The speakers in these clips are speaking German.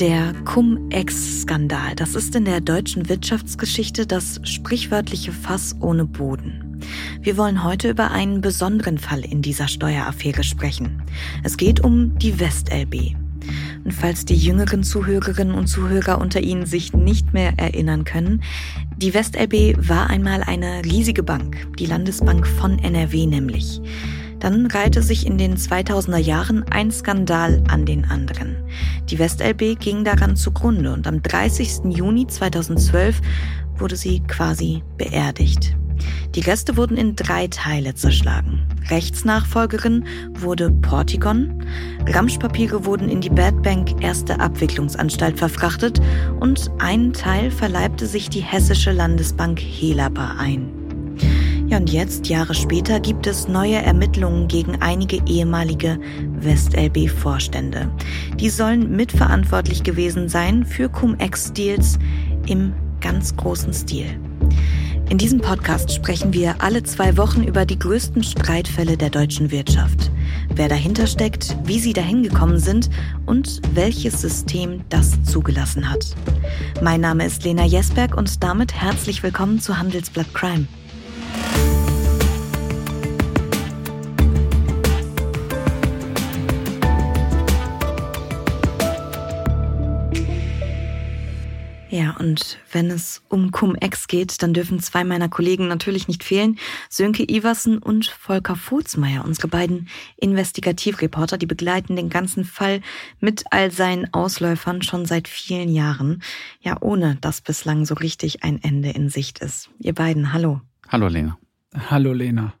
Der Cum-Ex-Skandal, das ist in der deutschen Wirtschaftsgeschichte das sprichwörtliche Fass ohne Boden. Wir wollen heute über einen besonderen Fall in dieser Steueraffäre sprechen. Es geht um die WestLB. Und falls die jüngeren Zuhörerinnen und Zuhörer unter Ihnen sich nicht mehr erinnern können, die WestLB war einmal eine riesige Bank, die Landesbank von NRW nämlich. Dann reihte sich in den 2000er Jahren ein Skandal an den anderen. Die WestLB ging daran zugrunde und am 30. Juni 2012 wurde sie quasi beerdigt. Die Reste wurden in drei Teile zerschlagen. Rechtsnachfolgerin wurde Portigon, Ramschpapiere wurden in die Bad Bank Erste Abwicklungsanstalt verfrachtet und ein Teil verleibte sich die Hessische Landesbank Helaba ein. Ja, und jetzt, Jahre später, gibt es neue Ermittlungen gegen einige ehemalige WestLB-Vorstände. Die sollen mitverantwortlich gewesen sein für Cum-Ex-Deals im ganz großen Stil. In diesem Podcast sprechen wir alle zwei Wochen über die größten Streitfälle der deutschen Wirtschaft. Wer dahinter steckt, wie sie dahin gekommen sind und welches System das zugelassen hat. Mein Name ist Lena Jesberg und damit herzlich willkommen zu Handelsblatt Crime. Und wenn es um Cum-Ex geht, dann dürfen zwei meiner Kollegen natürlich nicht fehlen. Sönke Iversen und Volker Furzmeier, unsere beiden Investigativreporter, die begleiten den ganzen Fall mit all seinen Ausläufern schon seit vielen Jahren. Ja, ohne dass bislang so richtig ein Ende in Sicht ist. Ihr beiden, hallo. Hallo Lena. Hallo Lena.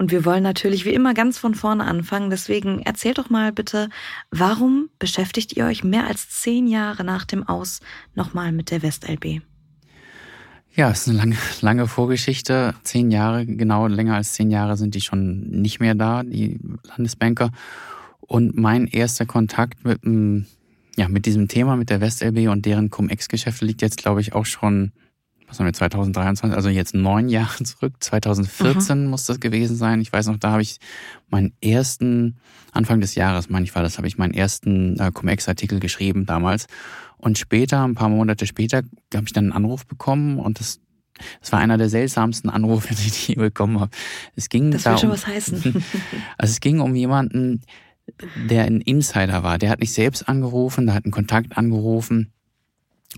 Und wir wollen natürlich wie immer ganz von vorne anfangen. Deswegen erzählt doch mal bitte, warum beschäftigt ihr euch mehr als zehn Jahre nach dem Aus nochmal mit der WestLB? Ja, es ist eine lange, lange Vorgeschichte. Zehn Jahre, genau länger als zehn Jahre sind die schon nicht mehr da, die Landesbanker. Und mein erster Kontakt mit, ja, mit diesem Thema, mit der WestLB und deren Cum-Ex-Geschäfte liegt jetzt, glaube ich, auch schon was haben wir, 2023, also jetzt neun Jahre zurück, 2014 mhm. muss das gewesen sein. Ich weiß noch, da habe ich meinen ersten, Anfang des Jahres, meine ich war das, habe ich meinen ersten äh, Cum-Ex-Artikel geschrieben damals. Und später, ein paar Monate später, habe ich dann einen Anruf bekommen und das das war einer der seltsamsten Anrufe, die ich je bekommen habe. Es ging das will schon was heißen. Also es ging um jemanden, der ein Insider war. Der hat nicht selbst angerufen, der hat einen Kontakt angerufen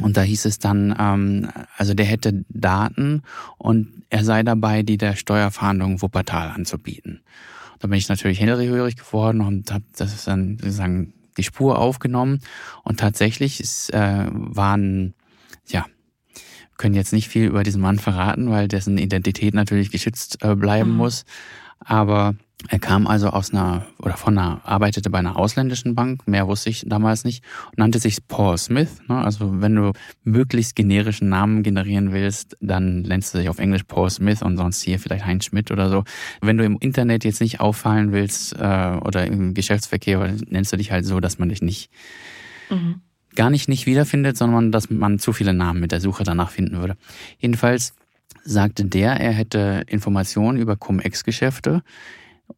und da hieß es dann, ähm, also der hätte Daten und er sei dabei, die der Steuerfahndung Wuppertal anzubieten. Da bin ich natürlich hellhörig geworden und habe das dann sozusagen die Spur aufgenommen. Und tatsächlich es, äh, waren, ja, können jetzt nicht viel über diesen Mann verraten, weil dessen Identität natürlich geschützt äh, bleiben mhm. muss. Aber er kam also aus einer oder von einer, arbeitete bei einer ausländischen Bank, mehr wusste ich damals nicht, und nannte sich Paul Smith. Ne? Also wenn du möglichst generischen Namen generieren willst, dann nennst du dich auf Englisch Paul Smith und sonst hier vielleicht Heinz Schmidt oder so. Wenn du im Internet jetzt nicht auffallen willst äh, oder im Geschäftsverkehr, nennst du dich halt so, dass man dich nicht mhm. gar nicht nicht wiederfindet, sondern dass man zu viele Namen mit der Suche danach finden würde. Jedenfalls sagte der, er hätte Informationen über Cum-Ex-Geschäfte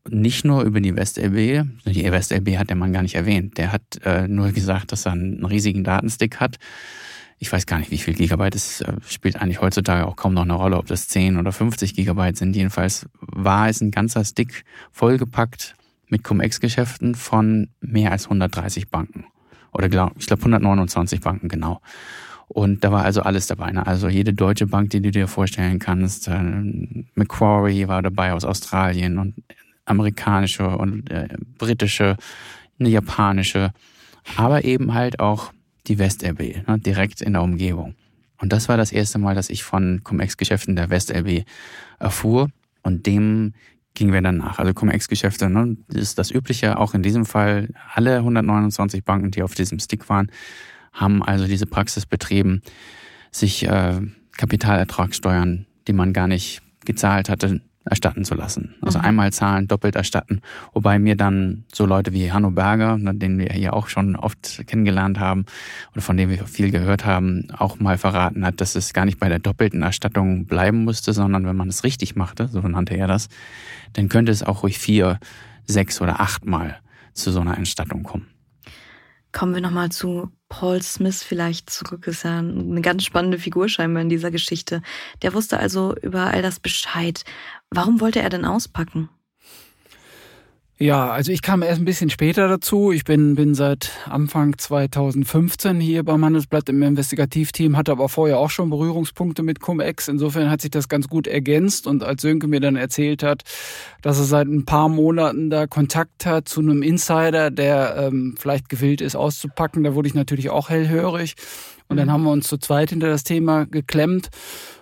nicht nur über die WestLB, die WestLB hat der Mann gar nicht erwähnt. Der hat äh, nur gesagt, dass er einen riesigen Datenstick hat. Ich weiß gar nicht, wie viel Gigabyte. Es äh, spielt eigentlich heutzutage auch kaum noch eine Rolle, ob das 10 oder 50 Gigabyte sind. Jedenfalls war es ein ganzer Stick vollgepackt mit Cum-Ex-Geschäften von mehr als 130 Banken. Oder glaub, ich glaube 129 Banken genau. Und da war also alles dabei. Ne? Also jede deutsche Bank, die du dir vorstellen kannst. Äh, Macquarie war dabei aus Australien und amerikanische und äh, britische, eine japanische, aber eben halt auch die WestLB, ne, direkt in der Umgebung. Und das war das erste Mal, dass ich von Cum-Ex-Geschäften der WestLB erfuhr und dem gingen wir dann nach. Also Cum-Ex-Geschäfte, ne, ist das Übliche, auch in diesem Fall. Alle 129 Banken, die auf diesem Stick waren, haben also diese Praxis betrieben, sich äh, Kapitalertragssteuern, die man gar nicht gezahlt hatte, erstatten zu lassen. Also mhm. einmal zahlen, doppelt erstatten. Wobei mir dann so Leute wie Hanno Berger, ne, den wir hier auch schon oft kennengelernt haben oder von dem wir viel gehört haben, auch mal verraten hat, dass es gar nicht bei der doppelten Erstattung bleiben musste, sondern wenn man es richtig machte, so nannte er das, dann könnte es auch ruhig vier, sechs oder achtmal zu so einer Entstattung kommen. Kommen wir nochmal zu Paul Smith vielleicht zurück. Ist ja eine ganz spannende Figur scheinbar in dieser Geschichte. Der wusste also über all das Bescheid. Warum wollte er denn auspacken? Ja, also ich kam erst ein bisschen später dazu. Ich bin, bin seit Anfang 2015 hier beim Handelsblatt im Investigativteam, hatte aber vorher auch schon Berührungspunkte mit Cum-Ex. Insofern hat sich das ganz gut ergänzt. Und als Sönke mir dann erzählt hat, dass er seit ein paar Monaten da Kontakt hat zu einem Insider, der ähm, vielleicht gewillt ist auszupacken, da wurde ich natürlich auch hellhörig. Und dann mhm. haben wir uns zu zweit hinter das Thema geklemmt.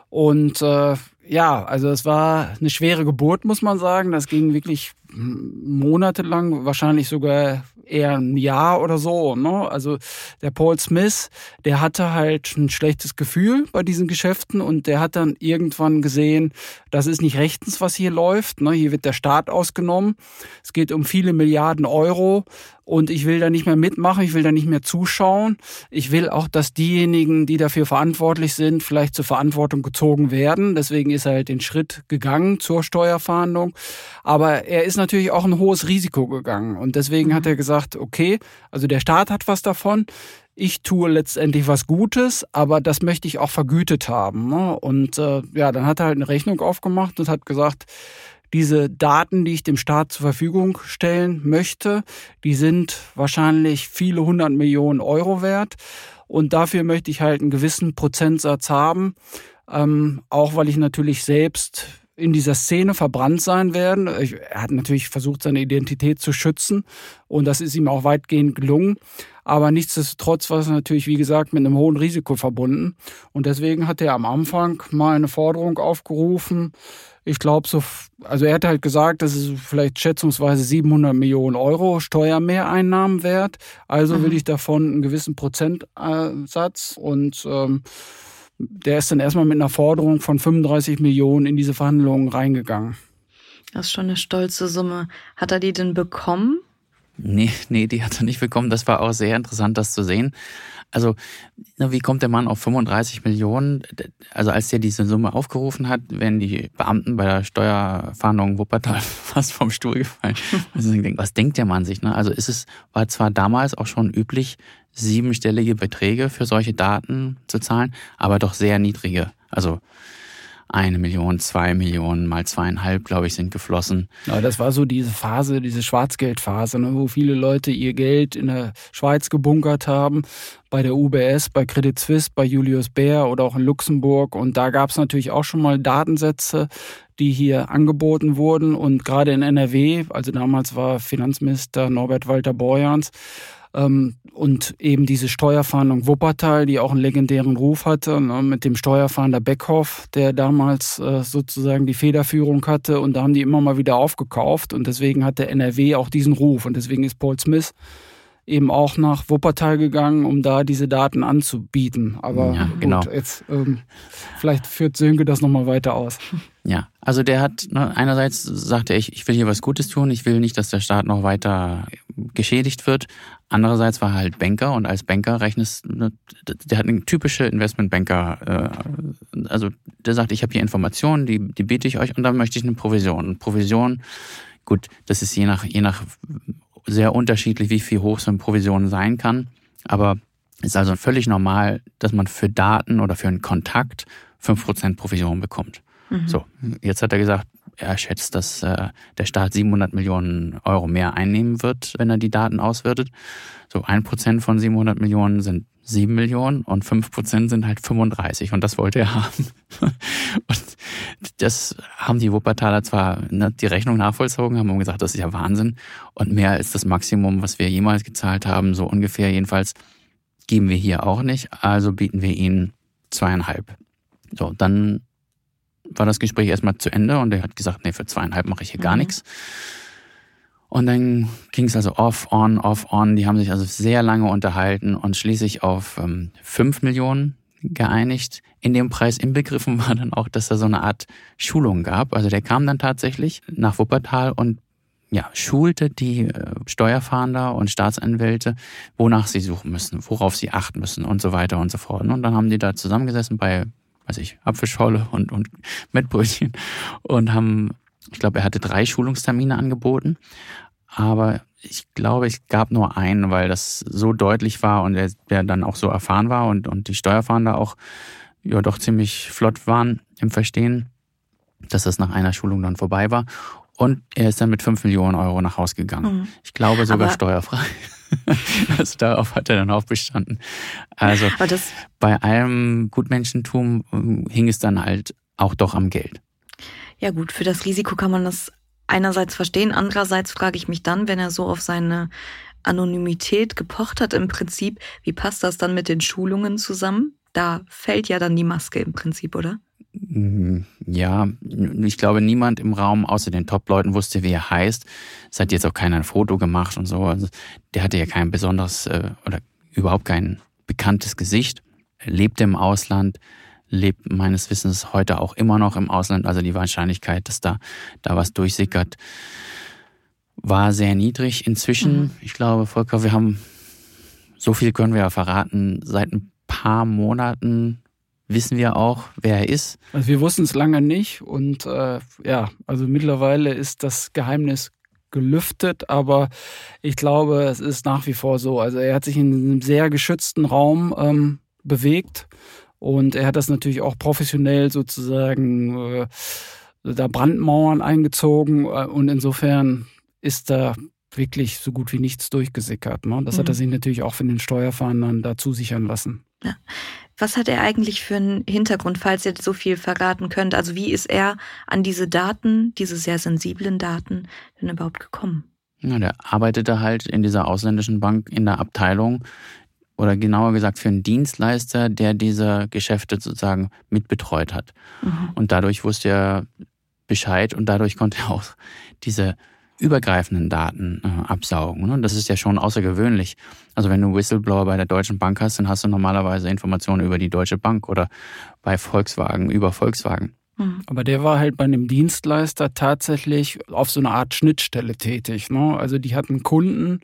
Und äh, ja, also es war eine schwere Geburt, muss man sagen. Das ging wirklich monatelang, wahrscheinlich sogar eher ein Jahr oder so. Ne? Also der Paul Smith, der hatte halt ein schlechtes Gefühl bei diesen Geschäften und der hat dann irgendwann gesehen, das ist nicht rechtens, was hier läuft. Ne? Hier wird der Staat ausgenommen. Es geht um viele Milliarden Euro und ich will da nicht mehr mitmachen, ich will da nicht mehr zuschauen. Ich will auch, dass diejenigen, die dafür verantwortlich sind, vielleicht zur Verantwortung gezogen werden. Deswegen ist er halt den Schritt gegangen zur Steuerfahndung. Aber er ist natürlich auch ein hohes Risiko gegangen. Und deswegen mhm. hat er gesagt, okay, also der Staat hat was davon. Ich tue letztendlich was Gutes, aber das möchte ich auch vergütet haben. Ne? Und äh, ja, dann hat er halt eine Rechnung aufgemacht und hat gesagt, diese Daten, die ich dem Staat zur Verfügung stellen möchte, die sind wahrscheinlich viele hundert Millionen Euro wert. Und dafür möchte ich halt einen gewissen Prozentsatz haben, ähm, auch weil ich natürlich selbst in dieser Szene verbrannt sein werden. Er hat natürlich versucht, seine Identität zu schützen und das ist ihm auch weitgehend gelungen. Aber nichtsdestotrotz war es natürlich, wie gesagt, mit einem hohen Risiko verbunden. Und deswegen hat er am Anfang mal eine Forderung aufgerufen. Ich glaube, so, also er hat halt gesagt, das ist vielleicht schätzungsweise 700 Millionen Euro Steuermehreinnahmen wert. Also mhm. will ich davon einen gewissen Prozentsatz und ähm, der ist dann erstmal mit einer Forderung von 35 Millionen in diese Verhandlungen reingegangen. Das ist schon eine stolze Summe. Hat er die denn bekommen? Nee, nee, die hat er nicht bekommen. Das war auch sehr interessant, das zu sehen. Also, wie kommt der Mann auf 35 Millionen? Also, als der diese Summe aufgerufen hat, wären die Beamten bei der Steuerfahndung Wuppertal fast vom Stuhl gefallen. Also, was denkt der Mann sich? Ne? Also, ist es, war zwar damals auch schon üblich, siebenstellige Beträge für solche Daten zu zahlen, aber doch sehr niedrige. Also, eine Million, zwei Millionen, mal zweieinhalb, glaube ich, sind geflossen. Ja, das war so diese Phase, diese Schwarzgeldphase, ne, wo viele Leute ihr Geld in der Schweiz gebunkert haben, bei der UBS, bei Credit Suisse, bei Julius Baer oder auch in Luxemburg. Und da gab es natürlich auch schon mal Datensätze, die hier angeboten wurden. Und gerade in NRW, also damals war Finanzminister Norbert Walter Borjans, ähm, und eben diese Steuerfahndung Wuppertal, die auch einen legendären Ruf hatte, ne, mit dem Steuerfahnder Beckhoff, der damals äh, sozusagen die Federführung hatte. Und da haben die immer mal wieder aufgekauft. Und deswegen hat der NRW auch diesen Ruf. Und deswegen ist Paul Smith eben auch nach Wuppertal gegangen, um da diese Daten anzubieten. Aber ja, genau. Gut, jetzt ähm, vielleicht führt Sönke das nochmal weiter aus. Ja, also der hat ne, einerseits sagte er, ich, ich will hier was Gutes tun, ich will nicht, dass der Staat noch weiter geschädigt wird. Andererseits war er halt Banker und als Banker rechnest, ne, der hat eine typische Investmentbanker, äh, also der sagt, ich habe hier Informationen, die, die biete ich euch und dann möchte ich eine Provision. Provision, gut, das ist je nach, je nach sehr unterschiedlich, wie viel hoch so eine Provision sein kann. Aber es ist also völlig normal, dass man für Daten oder für einen Kontakt 5% Provision bekommt. Mhm. So, jetzt hat er gesagt, er schätzt, dass äh, der Staat 700 Millionen Euro mehr einnehmen wird, wenn er die Daten auswertet. So ein Prozent von 700 Millionen sind 7 Millionen und 5 Prozent sind halt 35 und das wollte er haben. und das haben die Wuppertaler zwar ne, die Rechnung nachvollzogen, haben gesagt, das ist ja Wahnsinn und mehr als das Maximum, was wir jemals gezahlt haben, so ungefähr jedenfalls, geben wir hier auch nicht, also bieten wir ihnen zweieinhalb. So, dann war das Gespräch erstmal zu Ende und er hat gesagt, nee, für zweieinhalb mache ich hier gar mhm. nichts. Und dann ging es also off, on, off, on. Die haben sich also sehr lange unterhalten und schließlich auf ähm, 5 Millionen geeinigt. In dem Preis inbegriffen war dann auch, dass da so eine Art Schulung gab. Also der kam dann tatsächlich nach Wuppertal und ja, schulte die äh, Steuerfahnder und Staatsanwälte, wonach sie suchen müssen, worauf sie achten müssen und so weiter und so fort. Und dann haben die da zusammengesessen bei, weiß ich, Apfelschorle und, und Mettbrötchen und haben, ich glaube, er hatte drei Schulungstermine angeboten aber ich glaube, es gab nur einen, weil das so deutlich war und der, der dann auch so erfahren war und, und die Steuerfahnder auch ja doch ziemlich flott waren im Verstehen, dass das nach einer Schulung dann vorbei war. Und er ist dann mit 5 Millionen Euro nach Haus gegangen. Mhm. Ich glaube sogar Aber steuerfrei. also darauf hat er dann auch bestanden. Also bei allem Gutmenschentum äh, hing es dann halt auch doch am Geld. Ja gut, für das Risiko kann man das einerseits verstehen. Andererseits frage ich mich dann, wenn er so auf seine Anonymität gepocht hat im Prinzip, wie passt das dann mit den Schulungen zusammen? Da fällt ja dann die Maske im Prinzip, oder? Mm, ja, ich glaube, niemand im Raum außer den Top-Leuten wusste, wie er heißt. Es hat jetzt auch keiner ein Foto gemacht und so. Also der hatte ja kein besonderes äh, oder überhaupt kein bekanntes Gesicht. Er lebte im Ausland, lebt meines Wissens heute auch immer noch im Ausland. Also die Wahrscheinlichkeit, dass da, da was durchsickert, war sehr niedrig. Inzwischen, mhm. ich glaube, Volker, wir haben, so viel können wir ja verraten, seit ein paar Monaten wissen wir auch, wer er ist. Also wir wussten es lange nicht und äh, ja, also mittlerweile ist das Geheimnis gelüftet, aber ich glaube, es ist nach wie vor so. Also er hat sich in einem sehr geschützten Raum ähm, bewegt und er hat das natürlich auch professionell sozusagen äh, da Brandmauern eingezogen äh, und insofern ist da wirklich so gut wie nichts durchgesickert. Ne? Das mhm. hat er mhm. sich natürlich auch von den Steuerfahndern da zusichern lassen. Ja. Was hat er eigentlich für einen Hintergrund, falls ihr so viel verraten könnt? Also wie ist er an diese Daten, diese sehr sensiblen Daten, denn überhaupt gekommen? Ja, der arbeitete halt in dieser ausländischen Bank in der Abteilung, oder genauer gesagt für einen Dienstleister, der diese Geschäfte sozusagen mitbetreut hat. Mhm. Und dadurch wusste er Bescheid und dadurch konnte er auch diese übergreifenden Daten äh, absaugen. Und das ist ja schon außergewöhnlich. Also wenn du Whistleblower bei der Deutschen Bank hast, dann hast du normalerweise Informationen über die Deutsche Bank oder bei Volkswagen über Volkswagen. Mhm. Aber der war halt bei einem Dienstleister tatsächlich auf so einer Art Schnittstelle tätig. Ne? Also die hatten Kunden,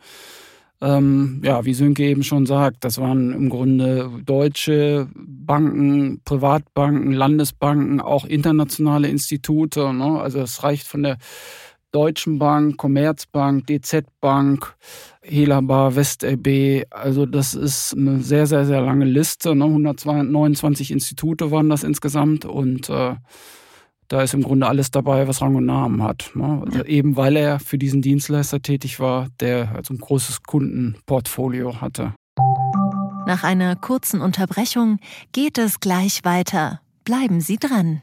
ähm, ja, wie Sönke eben schon sagt, das waren im Grunde deutsche Banken, Privatbanken, Landesbanken, auch internationale Institute. Ne? Also es reicht von der Deutschen Bank, Commerzbank, DZ Bank, Helaba, WestLB. Also das ist eine sehr, sehr, sehr lange Liste. Ne? 129 Institute waren das insgesamt und äh, da ist im Grunde alles dabei, was Rang und Namen hat. Ne? Also eben weil er für diesen Dienstleister tätig war, der also ein großes Kundenportfolio hatte. Nach einer kurzen Unterbrechung geht es gleich weiter. Bleiben Sie dran.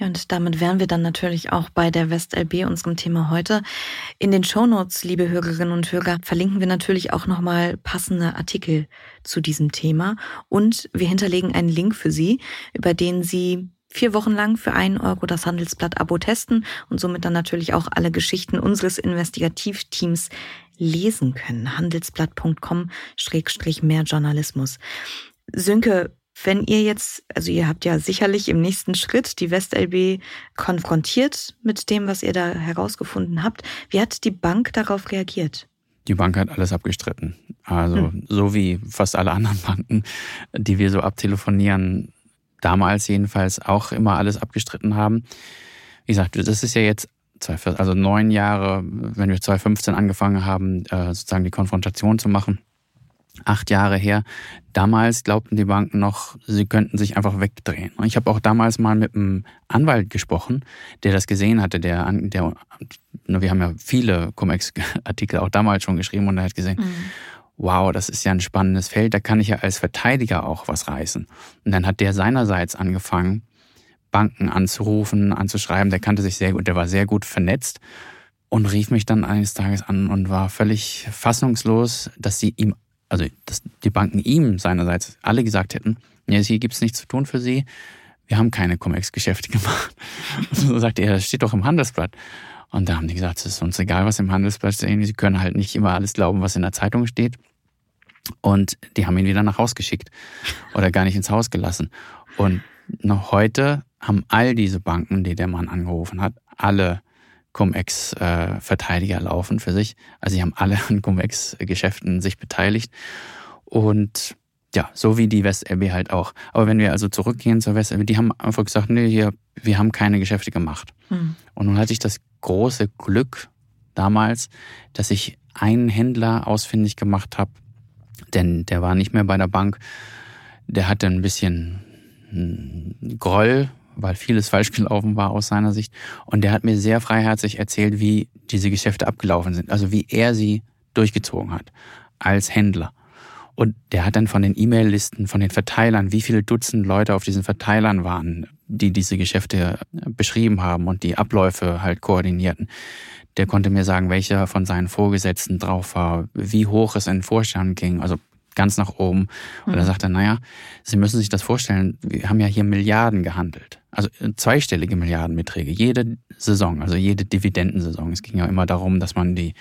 Ja, und damit wären wir dann natürlich auch bei der WestLB, unserem Thema heute. In den Shownotes, liebe Hörerinnen und Hörer, verlinken wir natürlich auch nochmal passende Artikel zu diesem Thema. Und wir hinterlegen einen Link für Sie, über den Sie vier Wochen lang für einen Euro das Handelsblatt-Abo testen und somit dann natürlich auch alle Geschichten unseres Investigativteams lesen können. Handelsblatt.com-mehr Journalismus. Sönke, wenn ihr jetzt, also ihr habt ja sicherlich im nächsten Schritt die WestLB konfrontiert mit dem, was ihr da herausgefunden habt. Wie hat die Bank darauf reagiert? Die Bank hat alles abgestritten. Also hm. so wie fast alle anderen Banken, die wir so abtelefonieren, damals jedenfalls auch immer alles abgestritten haben. Wie gesagt, das ist ja jetzt also neun Jahre, wenn wir 2015 angefangen haben, äh, sozusagen die Konfrontation zu machen acht Jahre her. Damals glaubten die Banken noch, sie könnten sich einfach wegdrehen. Ich habe auch damals mal mit einem Anwalt gesprochen, der das gesehen hatte. Der, der wir haben ja viele Cum-Ex-Artikel auch damals schon geschrieben und er hat gesehen, mhm. wow, das ist ja ein spannendes Feld, da kann ich ja als Verteidiger auch was reißen. Und dann hat der seinerseits angefangen, Banken anzurufen, anzuschreiben. Der kannte sich sehr gut, der war sehr gut vernetzt und rief mich dann eines Tages an und war völlig fassungslos, dass sie ihm also dass die Banken ihm seinerseits alle gesagt hätten, ja, hier gibt's nichts zu tun für Sie, wir haben keine Cum-Ex-Geschäfte gemacht. Und so sagte er, das steht doch im Handelsblatt. Und da haben die gesagt, es ist uns egal, was im Handelsblatt steht. Sie können halt nicht immer alles glauben, was in der Zeitung steht. Und die haben ihn wieder nach Haus geschickt oder gar nicht ins Haus gelassen. Und noch heute haben all diese Banken, die der Mann angerufen hat, alle Cum-Ex-Verteidiger laufen für sich. Also sie haben alle an Cum-Ex-Geschäften sich beteiligt. Und ja, so wie die WestLB halt auch. Aber wenn wir also zurückgehen zur WestLB, die haben einfach gesagt, nee, hier, wir haben keine Geschäfte gemacht. Mhm. Und nun hatte ich das große Glück damals, dass ich einen Händler ausfindig gemacht habe, denn der war nicht mehr bei der Bank. Der hatte ein bisschen hm, Groll, weil vieles falsch gelaufen war aus seiner Sicht. Und der hat mir sehr freiherzig erzählt, wie diese Geschäfte abgelaufen sind. Also wie er sie durchgezogen hat als Händler. Und der hat dann von den E-Mail-Listen, von den Verteilern, wie viele Dutzend Leute auf diesen Verteilern waren, die diese Geschäfte beschrieben haben und die Abläufe halt koordinierten. Der konnte mir sagen, welcher von seinen Vorgesetzten drauf war, wie hoch es in den Vorstand ging, also ganz nach oben. Und er mhm. sagte, naja, Sie müssen sich das vorstellen, wir haben ja hier Milliarden gehandelt. Also zweistellige Milliardenbeträge, jede Saison, also jede Dividendensaison. Es ging ja immer darum, dass man die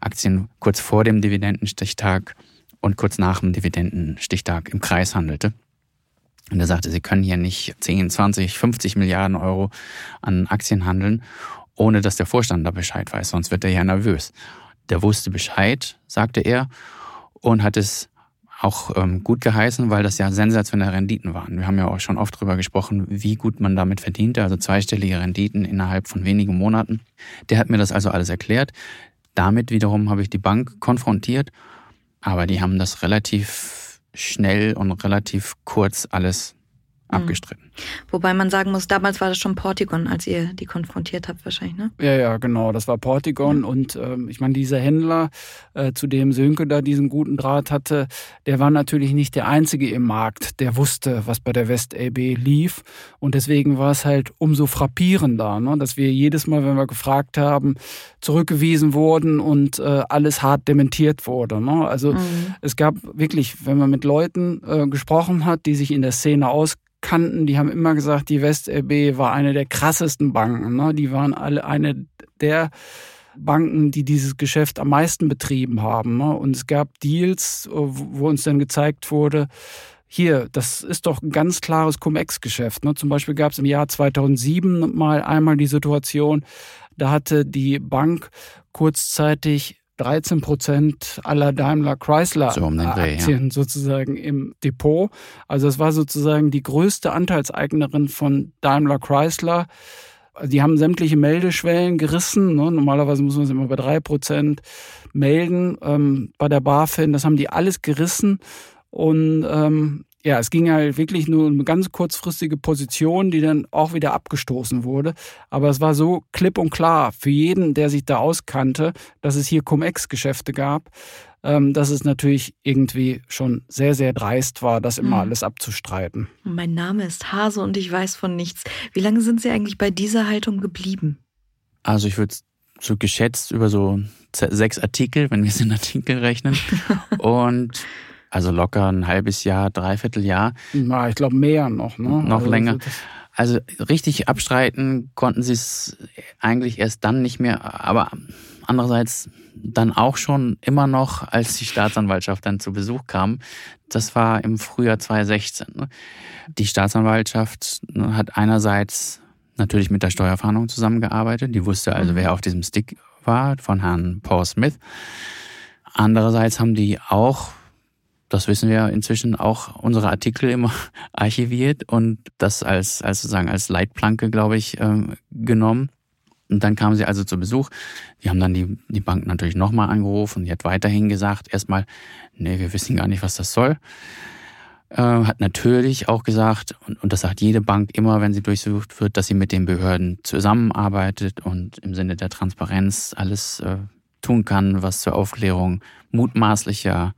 Aktien kurz vor dem Dividendenstichtag und kurz nach dem Dividendenstichtag im Kreis handelte. Und er sagte, Sie können hier nicht 10, 20, 50 Milliarden Euro an Aktien handeln, ohne dass der Vorstand da Bescheid weiß, sonst wird er ja nervös. Der wusste Bescheid, sagte er, und hat es auch ähm, gut geheißen, weil das ja sensationelle Renditen waren. Wir haben ja auch schon oft drüber gesprochen, wie gut man damit verdiente, also zweistellige Renditen innerhalb von wenigen Monaten. Der hat mir das also alles erklärt. Damit wiederum habe ich die Bank konfrontiert aber die haben das relativ schnell und relativ kurz alles hm. abgestritten. Wobei man sagen muss, damals war das schon Portigon, als ihr die konfrontiert habt wahrscheinlich, ne? Ja, ja, genau, das war Portigon ja. und ähm, ich meine, dieser Händler, äh, zu dem Sönke da diesen guten Draht hatte, der war natürlich nicht der Einzige im Markt, der wusste, was bei der West AB lief und deswegen war es halt umso frappierender, ne, dass wir jedes Mal, wenn wir gefragt haben, zurückgewiesen wurden und äh, alles hart dementiert wurde. Ne? Also mhm. es gab wirklich, wenn man mit Leuten äh, gesprochen hat, die sich in der Szene aus kannten, die haben immer gesagt, die WestLB war eine der krassesten Banken. Ne? Die waren alle eine der Banken, die dieses Geschäft am meisten betrieben haben. Ne? Und es gab Deals, wo uns dann gezeigt wurde, hier, das ist doch ein ganz klares Cum-Ex-Geschäft. Ne? Zum Beispiel gab es im Jahr 2007 mal einmal die Situation, da hatte die Bank kurzzeitig 13 Prozent aller Daimler Chrysler so um Aktien ja. sozusagen im Depot. Also es war sozusagen die größte Anteilseignerin von Daimler Chrysler. Die haben sämtliche Meldeschwellen gerissen. Ne? Normalerweise muss man es immer bei drei Prozent melden. Ähm, bei der BaFin, das haben die alles gerissen. Und ähm, ja, es ging halt wirklich nur eine ganz kurzfristige Position, die dann auch wieder abgestoßen wurde. Aber es war so klipp und klar für jeden, der sich da auskannte, dass es hier Cum-Ex-Geschäfte gab, ähm, dass es natürlich irgendwie schon sehr, sehr dreist war, das immer mhm. alles abzustreiten. Mein Name ist Hase und ich weiß von nichts. Wie lange sind Sie eigentlich bei dieser Haltung geblieben? Also ich würde so geschätzt über so sechs Artikel, wenn wir es in Artikel rechnen. und also locker ein halbes Jahr, dreiviertel Jahr. Na, ich glaube mehr noch, ne? Noch also länger. Also richtig abstreiten konnten sie es eigentlich erst dann nicht mehr, aber andererseits dann auch schon immer noch, als die Staatsanwaltschaft dann zu Besuch kam. Das war im Frühjahr 2016. Ne? Die Staatsanwaltschaft ne, hat einerseits natürlich mit der Steuerfahndung zusammengearbeitet. Die wusste also, mhm. wer auf diesem Stick war, von Herrn Paul Smith. Andererseits haben die auch das wissen wir inzwischen auch unsere Artikel immer archiviert und das als, als sozusagen als Leitplanke, glaube ich, ähm, genommen. Und dann kamen sie also zu Besuch. Die haben dann die, die Bank natürlich nochmal angerufen. Die hat weiterhin gesagt, erstmal, nee, wir wissen gar nicht, was das soll. Äh, hat natürlich auch gesagt, und, und das sagt jede Bank immer, wenn sie durchsucht wird, dass sie mit den Behörden zusammenarbeitet und im Sinne der Transparenz alles äh, tun kann, was zur Aufklärung mutmaßlicher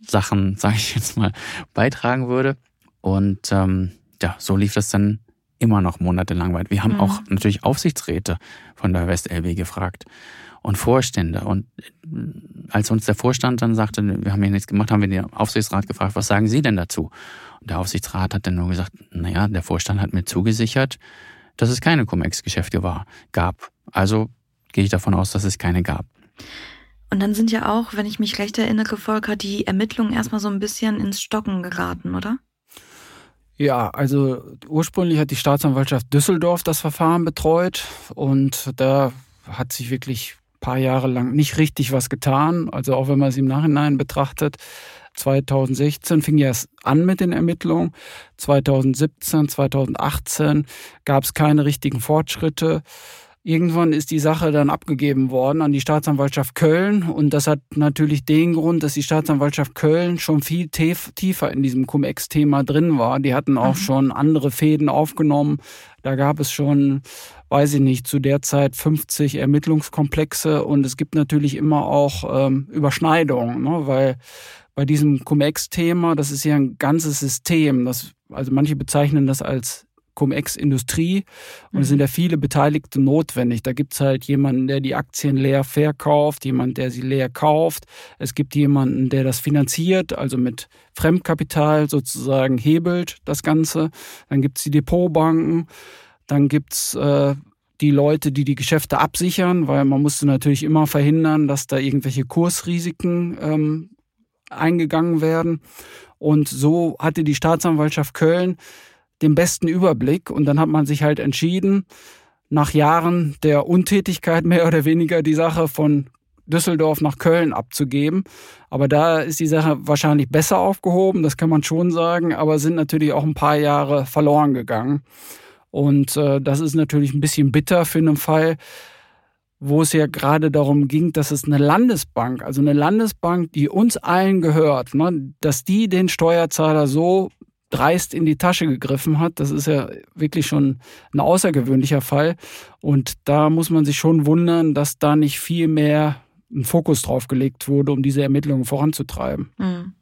Sachen, sage ich jetzt mal, beitragen würde. Und ähm, ja, so lief das dann immer noch monatelang weit. Wir haben mhm. auch natürlich Aufsichtsräte von der WestLB gefragt und Vorstände. Und äh, als uns der Vorstand dann sagte, wir haben hier nichts gemacht, haben wir den Aufsichtsrat gefragt, was sagen Sie denn dazu? Und der Aufsichtsrat hat dann nur gesagt, naja, der Vorstand hat mir zugesichert, dass es keine Cum-Ex-Geschäfte war, gab. Also gehe ich davon aus, dass es keine gab. Und dann sind ja auch, wenn ich mich recht erinnere, Volker, die Ermittlungen erstmal so ein bisschen ins Stocken geraten, oder? Ja, also ursprünglich hat die Staatsanwaltschaft Düsseldorf das Verfahren betreut und da hat sich wirklich ein paar Jahre lang nicht richtig was getan. Also auch wenn man es im Nachhinein betrachtet. 2016 fing ja es an mit den Ermittlungen. 2017, 2018 gab es keine richtigen Fortschritte. Irgendwann ist die Sache dann abgegeben worden an die Staatsanwaltschaft Köln und das hat natürlich den Grund, dass die Staatsanwaltschaft Köln schon viel tiefer in diesem Cum-Ex-Thema drin war. Die hatten auch mhm. schon andere Fäden aufgenommen. Da gab es schon, weiß ich nicht, zu der Zeit 50 Ermittlungskomplexe und es gibt natürlich immer auch ähm, Überschneidungen, ne? weil bei diesem Cum-Ex-Thema, das ist ja ein ganzes System. Das, also manche bezeichnen das als Cum-Ex-Industrie und es sind mhm. ja viele Beteiligte notwendig. Da gibt es halt jemanden, der die Aktien leer verkauft, jemand, der sie leer kauft. Es gibt jemanden, der das finanziert, also mit Fremdkapital sozusagen hebelt das Ganze. Dann gibt es die Depotbanken. Dann gibt es äh, die Leute, die die Geschäfte absichern, weil man musste natürlich immer verhindern, dass da irgendwelche Kursrisiken ähm, eingegangen werden. Und so hatte die Staatsanwaltschaft Köln den besten Überblick. Und dann hat man sich halt entschieden, nach Jahren der Untätigkeit mehr oder weniger die Sache von Düsseldorf nach Köln abzugeben. Aber da ist die Sache wahrscheinlich besser aufgehoben, das kann man schon sagen, aber sind natürlich auch ein paar Jahre verloren gegangen. Und äh, das ist natürlich ein bisschen bitter für einen Fall, wo es ja gerade darum ging, dass es eine Landesbank, also eine Landesbank, die uns allen gehört, ne, dass die den Steuerzahler so dreist in die Tasche gegriffen hat. Das ist ja wirklich schon ein außergewöhnlicher Fall. Und da muss man sich schon wundern, dass da nicht viel mehr ein Fokus drauf gelegt wurde, um diese Ermittlungen voranzutreiben. Mhm.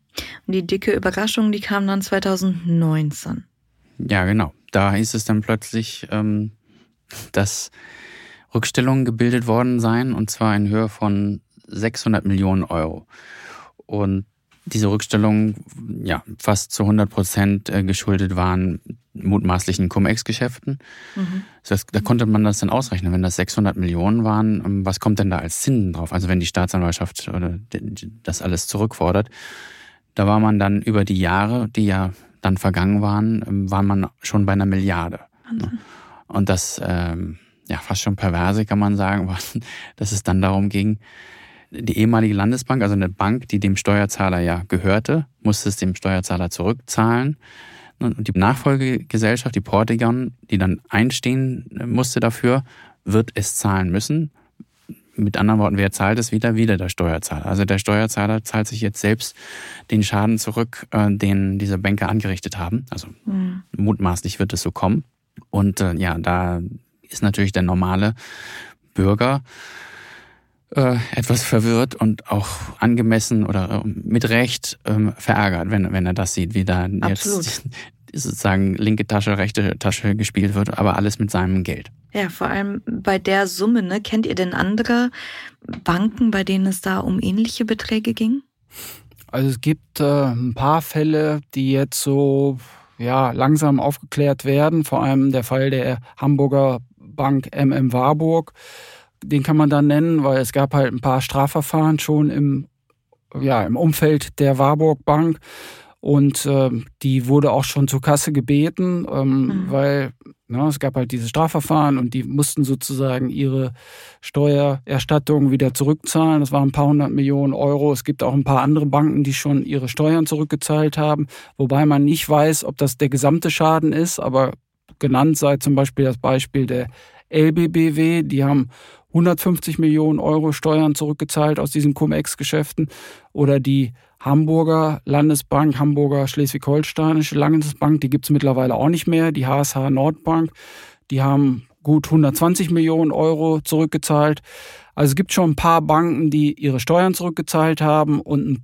Und die dicke Überraschung, die kam dann 2019. Ja, genau. Da hieß es dann plötzlich, ähm, dass Rückstellungen gebildet worden seien, und zwar in Höhe von 600 Millionen Euro. Und diese Rückstellungen ja fast zu 100 Prozent äh, geschuldet waren mutmaßlichen Cum-Ex-Geschäften. Mhm. Das da konnte man das dann ausrechnen, wenn das 600 Millionen waren, ähm, was kommt denn da als Zinsen drauf? Also wenn die Staatsanwaltschaft oder das alles zurückfordert, da war man dann über die Jahre, die ja dann vergangen waren, ähm, war man schon bei einer Milliarde. Wahnsinn. Und das ähm, ja fast schon perverse kann man sagen, dass es dann darum ging, die ehemalige Landesbank, also eine Bank, die dem Steuerzahler ja gehörte, musste es dem Steuerzahler zurückzahlen. Und die Nachfolgegesellschaft, die Portigon, die dann einstehen musste dafür, wird es zahlen müssen. Mit anderen Worten, wer zahlt es wieder? Wieder der Steuerzahler. Also der Steuerzahler zahlt sich jetzt selbst den Schaden zurück, äh, den diese Banker angerichtet haben. Also mhm. mutmaßlich wird es so kommen. Und äh, ja, da ist natürlich der normale Bürger äh, etwas verwirrt und auch angemessen oder äh, mit Recht ähm, verärgert, wenn, wenn er das sieht, wie da Absolut. jetzt sozusagen linke Tasche, rechte Tasche gespielt wird, aber alles mit seinem Geld. Ja, vor allem bei der Summe, ne? Kennt ihr denn andere Banken, bei denen es da um ähnliche Beträge ging? Also es gibt äh, ein paar Fälle, die jetzt so ja, langsam aufgeklärt werden, vor allem der Fall der Hamburger Bank MM Warburg den kann man dann nennen, weil es gab halt ein paar Strafverfahren schon im, ja, im Umfeld der Warburg Bank. Und äh, die wurde auch schon zur Kasse gebeten, ähm, mhm. weil na, ne, es gab halt diese Strafverfahren und die mussten sozusagen ihre Steuererstattung wieder zurückzahlen. Das waren ein paar hundert Millionen Euro. Es gibt auch ein paar andere Banken, die schon ihre Steuern zurückgezahlt haben, wobei man nicht weiß, ob das der gesamte Schaden ist, aber genannt sei zum Beispiel das Beispiel der LBBW, die haben 150 Millionen Euro Steuern zurückgezahlt aus diesen Cum-Ex-Geschäften oder die Hamburger Landesbank, Hamburger Schleswig-Holsteinische Landesbank, die gibt es mittlerweile auch nicht mehr, die HSH Nordbank, die haben gut 120 Millionen Euro zurückgezahlt. Also es gibt schon ein paar Banken, die ihre Steuern zurückgezahlt haben und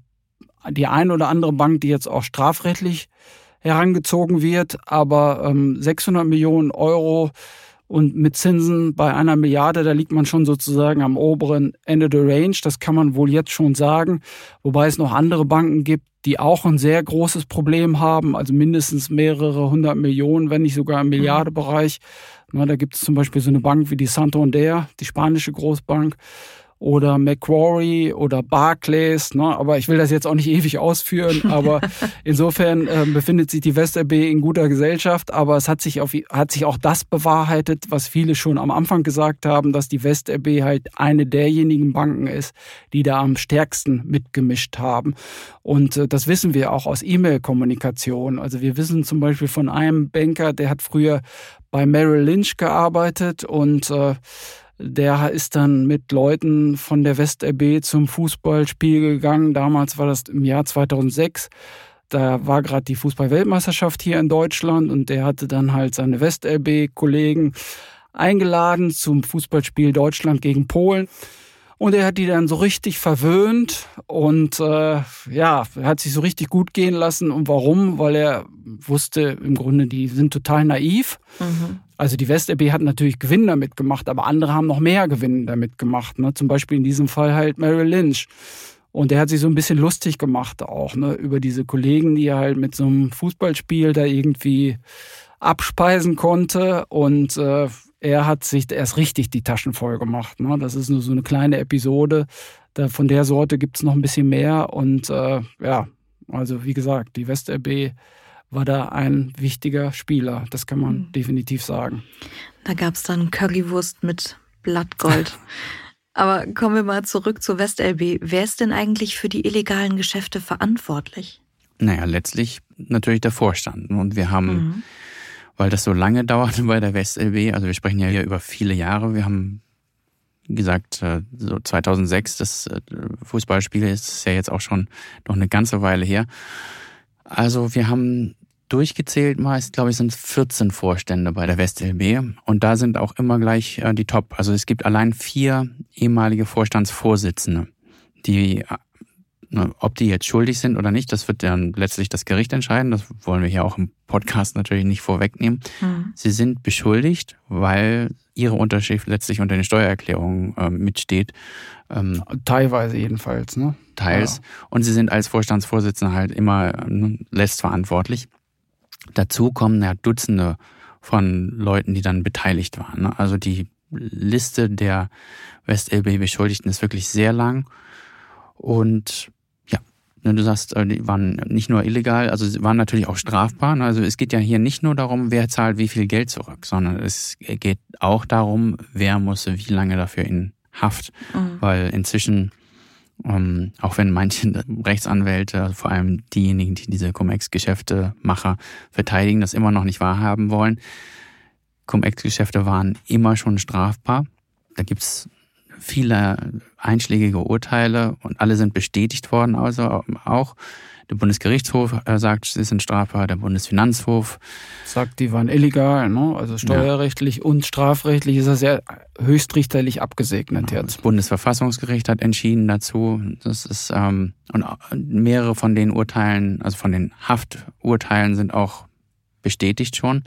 die ein oder andere Bank, die jetzt auch strafrechtlich herangezogen wird, aber ähm, 600 Millionen Euro Und mit Zinsen bei einer Milliarde, da liegt man schon sozusagen am oberen Ende der Range. Das kann man wohl jetzt schon sagen. Wobei es noch andere Banken gibt, die auch ein sehr großes Problem haben, also mindestens mehrere hundert Millionen, wenn nicht sogar im Milliardebereich. Na, da gibt es zum Beispiel so eine Bank wie die Santander, die spanische Großbank oder Macquarie oder Barclays. Ne? Aber ich will das jetzt auch nicht ewig ausführen. Aber insofern äh, befindet sich die WestRB in guter Gesellschaft. Aber es hat sich, auf, hat sich auch das bewahrheitet, was viele schon am Anfang gesagt haben, dass die WestRB halt eine derjenigen Banken ist, die da am stärksten mitgemischt haben. Und äh, das wissen wir auch aus E-Mail-Kommunikation. Also wir wissen zum Beispiel von einem Banker, der hat früher bei Merrill Lynch gearbeitet und äh, der ist dann mit Leuten von der WestRB zum Fußballspiel gegangen. Damals war das im Jahr 2006. Da war gerade die Fußballweltmeisterschaft hier in Deutschland und der hatte dann halt seine WestRB-Kollegen eingeladen zum Fußballspiel Deutschland gegen Polen. Und er hat die dann so richtig verwöhnt und äh, ja, hat sich so richtig gut gehen lassen. Und warum? Weil er wusste im Grunde, die sind total naiv. Mhm. Also die WestRB hat natürlich Gewinn damit gemacht, aber andere haben noch mehr Gewinn damit gemacht. Ne? Zum Beispiel in diesem Fall halt Merrill Lynch. Und er hat sich so ein bisschen lustig gemacht auch, ne, über diese Kollegen, die er halt mit so einem Fußballspiel da irgendwie abspeisen konnte. Und äh, er hat sich erst richtig die Taschen voll gemacht. Ne? Das ist nur so eine kleine Episode. Da, von der Sorte gibt es noch ein bisschen mehr. Und äh, ja, also wie gesagt, die WestRB war da ein wichtiger Spieler. Das kann man mhm. definitiv sagen. Da gab es dann Currywurst mit Blattgold. Aber kommen wir mal zurück zur WestLB. Wer ist denn eigentlich für die illegalen Geschäfte verantwortlich? Naja, letztlich natürlich der Vorstand. Und wir haben mhm weil das so lange dauerte bei der WestLB. Also wir sprechen ja hier über viele Jahre. Wir haben gesagt, äh, so 2006, das äh, Fußballspiel ist ja jetzt auch schon noch eine ganze Weile her. Also wir haben durchgezählt meist, glaube ich, sind 14 Vorstände bei der WestLB und da sind auch immer gleich äh, die Top. Also es gibt allein vier ehemalige Vorstandsvorsitzende, die Ne, ob die jetzt schuldig sind oder nicht, das wird dann letztlich das Gericht entscheiden. Das wollen wir hier auch im Podcast natürlich nicht vorwegnehmen. Mhm. Sie sind beschuldigt, weil ihre Unterschrift letztlich unter den Steuererklärungen äh, mitsteht. Ähm, Teilweise jedenfalls, ne? Teils. Ja. Und sie sind als Vorstandsvorsitzender halt immer ne, letztverantwortlich. Dazu kommen ja Dutzende von Leuten, die dann beteiligt waren. Ne? Also die Liste der WestLB-Beschuldigten ist wirklich sehr lang. Und Ne, du sagst, äh, die waren nicht nur illegal, also sie waren natürlich auch strafbar. Ne? Also es geht ja hier nicht nur darum, wer zahlt wie viel Geld zurück, sondern es geht auch darum, wer muss wie lange dafür in Haft. Mhm. Weil inzwischen, ähm, auch wenn manche Rechtsanwälte, also vor allem diejenigen, die diese Cum-Ex-Geschäfte-Macher verteidigen, das immer noch nicht wahrhaben wollen, Cum-Ex-Geschäfte waren immer schon strafbar. Da gibt's viele einschlägige Urteile und alle sind bestätigt worden, also auch. Der Bundesgerichtshof äh, sagt, sie sind strafbar, der Bundesfinanzhof sagt, die waren illegal, ne? also steuerrechtlich ja. und strafrechtlich ist das ja höchstrichterlich abgesegnet genau. jetzt. Das Bundesverfassungsgericht hat entschieden dazu. Das ist ähm, und mehrere von den Urteilen, also von den Hafturteilen sind auch bestätigt schon.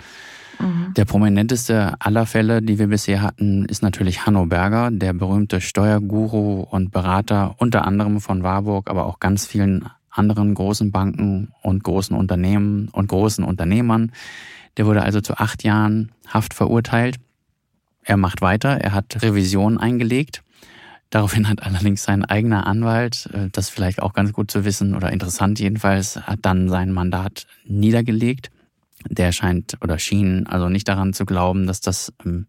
Mhm. Der prominenteste aller Fälle, die wir bisher hatten, ist natürlich Hanno Berger, der berühmte Steuerguru und Berater unter anderem von Warburg, aber auch ganz vielen anderen großen Banken und großen Unternehmen und großen Unternehmern. Der wurde also zu acht Jahren Haft verurteilt. Er macht weiter, er hat Revision eingelegt. Daraufhin hat allerdings sein eigener Anwalt, äh, das vielleicht auch ganz gut zu wissen oder interessant jedenfalls, hat dann sein Mandat niedergelegt der scheint oder schien also nicht daran zu glauben, dass das ähm,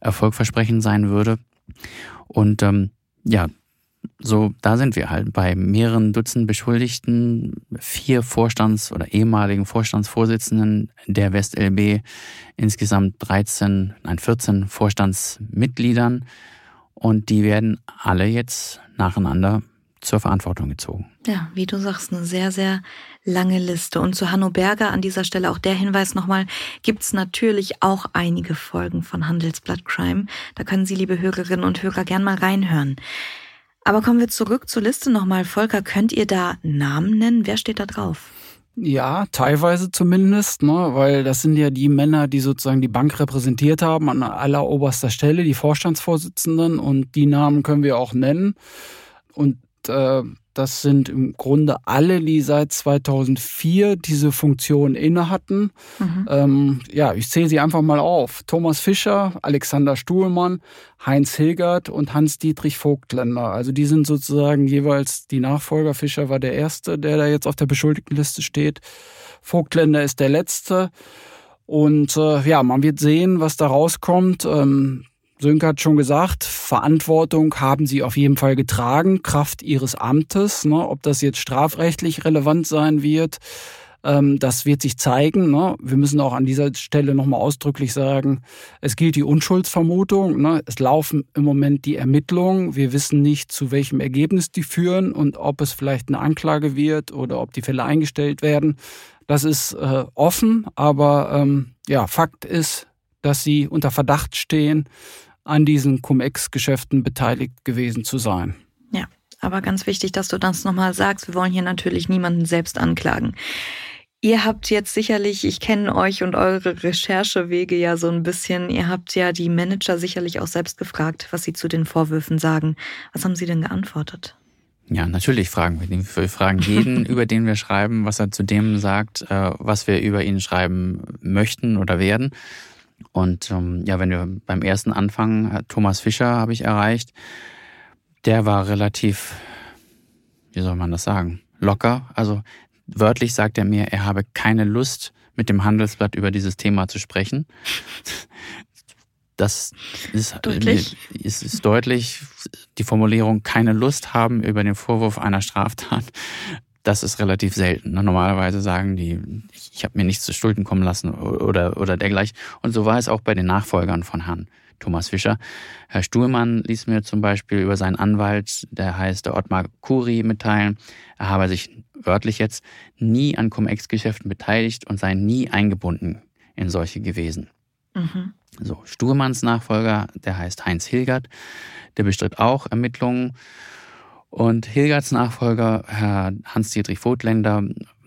erfolgversprechend sein würde. Und ähm, ja, so, da sind wir halt bei mehreren Dutzend Beschuldigten, vier Vorstands- oder ehemaligen Vorstandsvorsitzenden der WestLB, insgesamt 13, nein 14 Vorstandsmitgliedern und die werden alle jetzt nacheinander zur Verantwortung gezogen. Ja, wie du sagst, eine sehr, sehr lange Liste. Und zu Hanno Berger an dieser Stelle auch der Hinweis nochmal, gibt's natürlich auch einige Folgen von Handelsblatt Crime. Da können Sie, liebe Hörerinnen und Hörer, gern mal reinhören. Aber kommen wir zurück zur Liste nochmal. Volker, könnt ihr da Namen nennen? Wer steht da drauf? Ja, teilweise zumindest, ne, weil das sind ja die Männer, die sozusagen die Bank repräsentiert haben an alleroberster Stelle, die Vorstandsvorsitzenden und die Namen können wir auch nennen. Und äh, das sind im Grunde alle, die seit 2004 diese Funktion inne hatten. Mhm. Ähm, ja, ich zähle sie einfach mal auf. Thomas Fischer, Alexander Stuhlmann, Heinz Hilgert und Hans-Dietrich Vogtländer. Also die sind sozusagen jeweils die Nachfolger. Fischer war der Erste, der da jetzt auf der Beschuldigtenliste steht. Vogtländer ist der Letzte. Und äh, ja, man wird sehen, was da rauskommt. Ähm, Sönke hat schon gesagt, Verantwortung haben sie auf jeden Fall getragen, Kraft ihres Amtes. Ne? Ob das jetzt strafrechtlich relevant sein wird, ähm, das wird sich zeigen. Ne? Wir müssen auch an dieser Stelle nochmal ausdrücklich sagen, es gilt die Unschuldsvermutung. Ne? Es laufen im Moment die Ermittlungen. Wir wissen nicht, zu welchem Ergebnis die führen und ob es vielleicht eine Anklage wird oder ob die Fälle eingestellt werden. Das ist äh, offen, aber ähm, ja, Fakt ist, dass sie unter Verdacht stehen, an diesen Cum-Ex-Geschäften beteiligt gewesen zu sein. Ja, aber ganz wichtig, dass du das nochmal sagst. Wir wollen hier natürlich niemanden selbst anklagen. Ihr habt jetzt sicherlich, ich kenne euch und eure Recherchewege ja so ein bisschen, ihr habt ja die Manager sicherlich auch selbst gefragt, was sie zu den Vorwürfen sagen. Was haben sie denn geantwortet? Ja, natürlich fragen wir ihn. Wir fragen jeden, über den wir schreiben, was er zu dem sagt, äh, was wir über ihn schreiben möchten oder werden. Und ähm, ja, wenn wir beim ersten anfangen, Thomas Fischer habe ich erreicht. Der war relativ, wie soll man das sagen, locker. Also wörtlich sagt er mir, er habe keine Lust, mit dem Handelsblatt über dieses Thema zu sprechen. Das ist deutlich. Ist, ist deutlich die Formulierung keine Lust haben über den Vorwurf einer Straftat das ist relativ selten. Ne? Normalerweise sagen die, ich, ich habe mir nichts zu Schulden kommen lassen oder, oder dergleichen. Und so war es auch bei den Nachfolgern von Herrn Thomas Fischer. Herr Stuhlmann ließ mir zum Beispiel über seinen Anwalt, der heißt der Ottmar Kuri, mitteilen, er habe sich wörtlich jetzt nie an Cum-Ex-Geschäften beteiligt und sei nie eingebunden in solche gewesen. Mhm. So, Stuhlmanns Nachfolger, der heißt Heinz Hilgert, der bestritt auch Ermittlungen und Hilgerts Nachfolger, Herr Hans-Dietrich Vogtländer,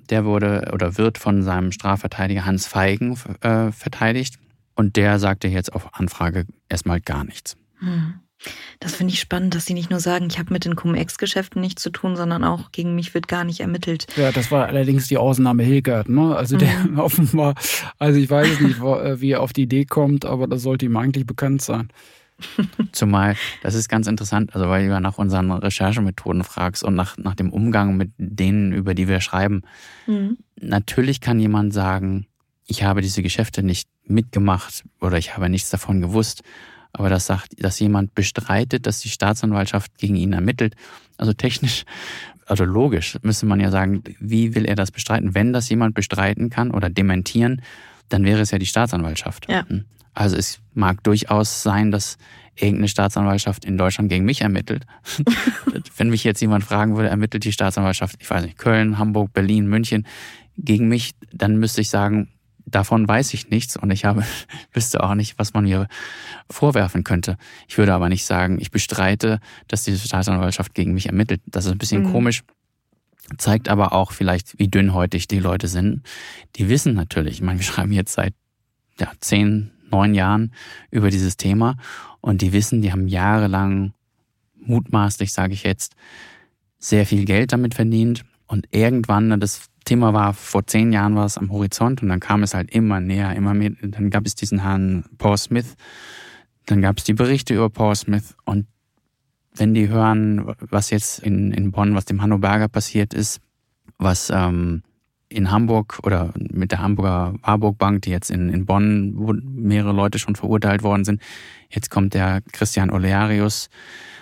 der wurde oder wird von seinem Strafverteidiger Hans Feigen äh, verteidigt. Und der sagte jetzt auf Anfrage erstmal gar nichts. Hm. Das finde ich spannend, dass Sie nicht nur sagen, ich habe mit den Cum-Ex-Geschäften nichts zu tun, sondern auch gegen mich wird gar nicht ermittelt. Ja, das war allerdings die Ausnahme Hilgert. Ne? Also der mhm. offenbar, also ich weiß nicht, äh, wie er auf die Idee kommt, aber das sollte ihm eigentlich bekannt sein. Zumal, das ist ganz interessant, also weil du ja nach unseren Recherchemethoden fragst und nach, nach dem Umgang mit denen, über die wir schreiben. Mhm. Natürlich kann jemand sagen, ich habe diese Geschäfte nicht mitgemacht oder ich habe nichts davon gewusst. Aber das sagt, dass jemand bestreitet, dass die Staatsanwaltschaft gegen ihn ermittelt. Also technisch, also logisch müsste man ja sagen, wie will er das bestreiten? Wenn das jemand bestreiten kann oder dementieren, dann wäre es ja die Staatsanwaltschaft. Ja. Also es mag durchaus sein, dass irgendeine Staatsanwaltschaft in Deutschland gegen mich ermittelt. Wenn mich jetzt jemand fragen würde, ermittelt die Staatsanwaltschaft, ich weiß nicht, Köln, Hamburg, Berlin, München gegen mich, dann müsste ich sagen, davon weiß ich nichts und ich habe, wüsste auch nicht, was man mir vorwerfen könnte. Ich würde aber nicht sagen, ich bestreite, dass diese Staatsanwaltschaft gegen mich ermittelt. Das ist ein bisschen mhm. komisch zeigt aber auch vielleicht, wie dünnhäutig die Leute sind. Die wissen natürlich, ich meine, wir schreiben jetzt seit ja, zehn, neun Jahren über dieses Thema. Und die wissen, die haben jahrelang mutmaßlich, sage ich jetzt, sehr viel Geld damit verdient. Und irgendwann, das Thema war, vor zehn Jahren war es am Horizont und dann kam es halt immer näher, immer mehr. Dann gab es diesen Herrn Paul Smith, dann gab es die Berichte über Paul Smith. Und wenn die hören, was jetzt in, in Bonn, was dem Hanno Berger passiert ist, was ähm, in Hamburg oder mit der Hamburger Warburg Bank, die jetzt in, in Bonn, wo mehrere Leute schon verurteilt worden sind. Jetzt kommt der Christian Olearius